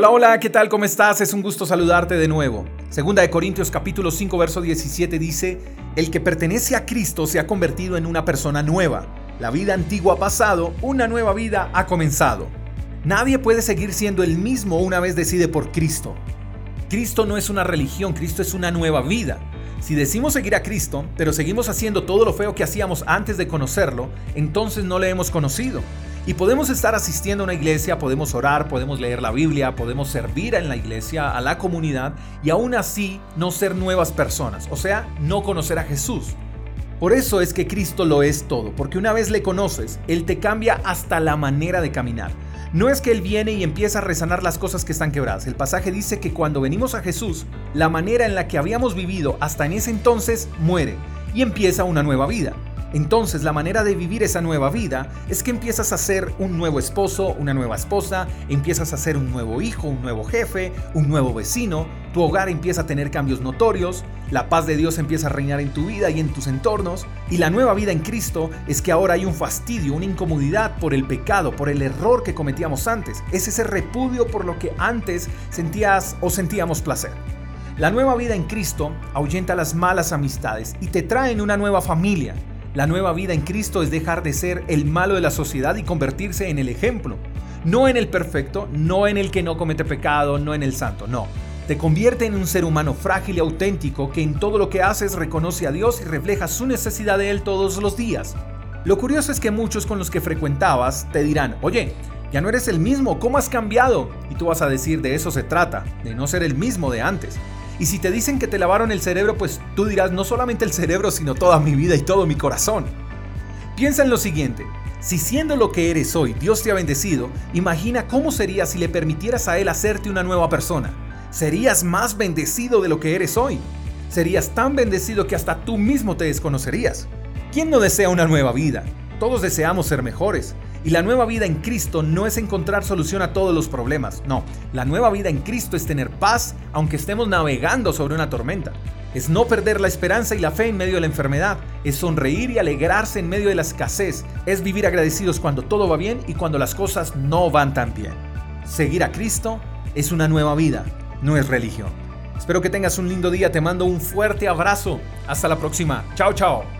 Hola, hola, ¿qué tal? ¿Cómo estás? Es un gusto saludarte de nuevo. Segunda de Corintios capítulo 5 verso 17 dice, El que pertenece a Cristo se ha convertido en una persona nueva. La vida antigua ha pasado, una nueva vida ha comenzado. Nadie puede seguir siendo el mismo una vez decide por Cristo. Cristo no es una religión, Cristo es una nueva vida. Si decimos seguir a Cristo, pero seguimos haciendo todo lo feo que hacíamos antes de conocerlo, entonces no le hemos conocido. Y podemos estar asistiendo a una iglesia, podemos orar, podemos leer la Biblia, podemos servir en la iglesia, a la comunidad y aún así no ser nuevas personas, o sea, no conocer a Jesús. Por eso es que Cristo lo es todo, porque una vez le conoces, Él te cambia hasta la manera de caminar. No es que Él viene y empieza a resanar las cosas que están quebradas. El pasaje dice que cuando venimos a Jesús, la manera en la que habíamos vivido hasta en ese entonces muere y empieza una nueva vida. Entonces la manera de vivir esa nueva vida es que empiezas a ser un nuevo esposo, una nueva esposa, empiezas a ser un nuevo hijo, un nuevo jefe, un nuevo vecino, tu hogar empieza a tener cambios notorios, la paz de Dios empieza a reinar en tu vida y en tus entornos, y la nueva vida en Cristo es que ahora hay un fastidio, una incomodidad por el pecado, por el error que cometíamos antes, es ese repudio por lo que antes sentías o sentíamos placer. La nueva vida en Cristo ahuyenta las malas amistades y te trae en una nueva familia, la nueva vida en Cristo es dejar de ser el malo de la sociedad y convertirse en el ejemplo. No en el perfecto, no en el que no comete pecado, no en el santo, no. Te convierte en un ser humano frágil y auténtico que en todo lo que haces reconoce a Dios y refleja su necesidad de Él todos los días. Lo curioso es que muchos con los que frecuentabas te dirán, oye, ya no eres el mismo, ¿cómo has cambiado? Y tú vas a decir, de eso se trata, de no ser el mismo de antes. Y si te dicen que te lavaron el cerebro, pues tú dirás no solamente el cerebro, sino toda mi vida y todo mi corazón. Piensa en lo siguiente. Si siendo lo que eres hoy, Dios te ha bendecido, imagina cómo sería si le permitieras a Él hacerte una nueva persona. Serías más bendecido de lo que eres hoy. Serías tan bendecido que hasta tú mismo te desconocerías. ¿Quién no desea una nueva vida? Todos deseamos ser mejores. Y la nueva vida en Cristo no es encontrar solución a todos los problemas, no. La nueva vida en Cristo es tener paz aunque estemos navegando sobre una tormenta. Es no perder la esperanza y la fe en medio de la enfermedad. Es sonreír y alegrarse en medio de la escasez. Es vivir agradecidos cuando todo va bien y cuando las cosas no van tan bien. Seguir a Cristo es una nueva vida, no es religión. Espero que tengas un lindo día. Te mando un fuerte abrazo. Hasta la próxima. Chao, chao.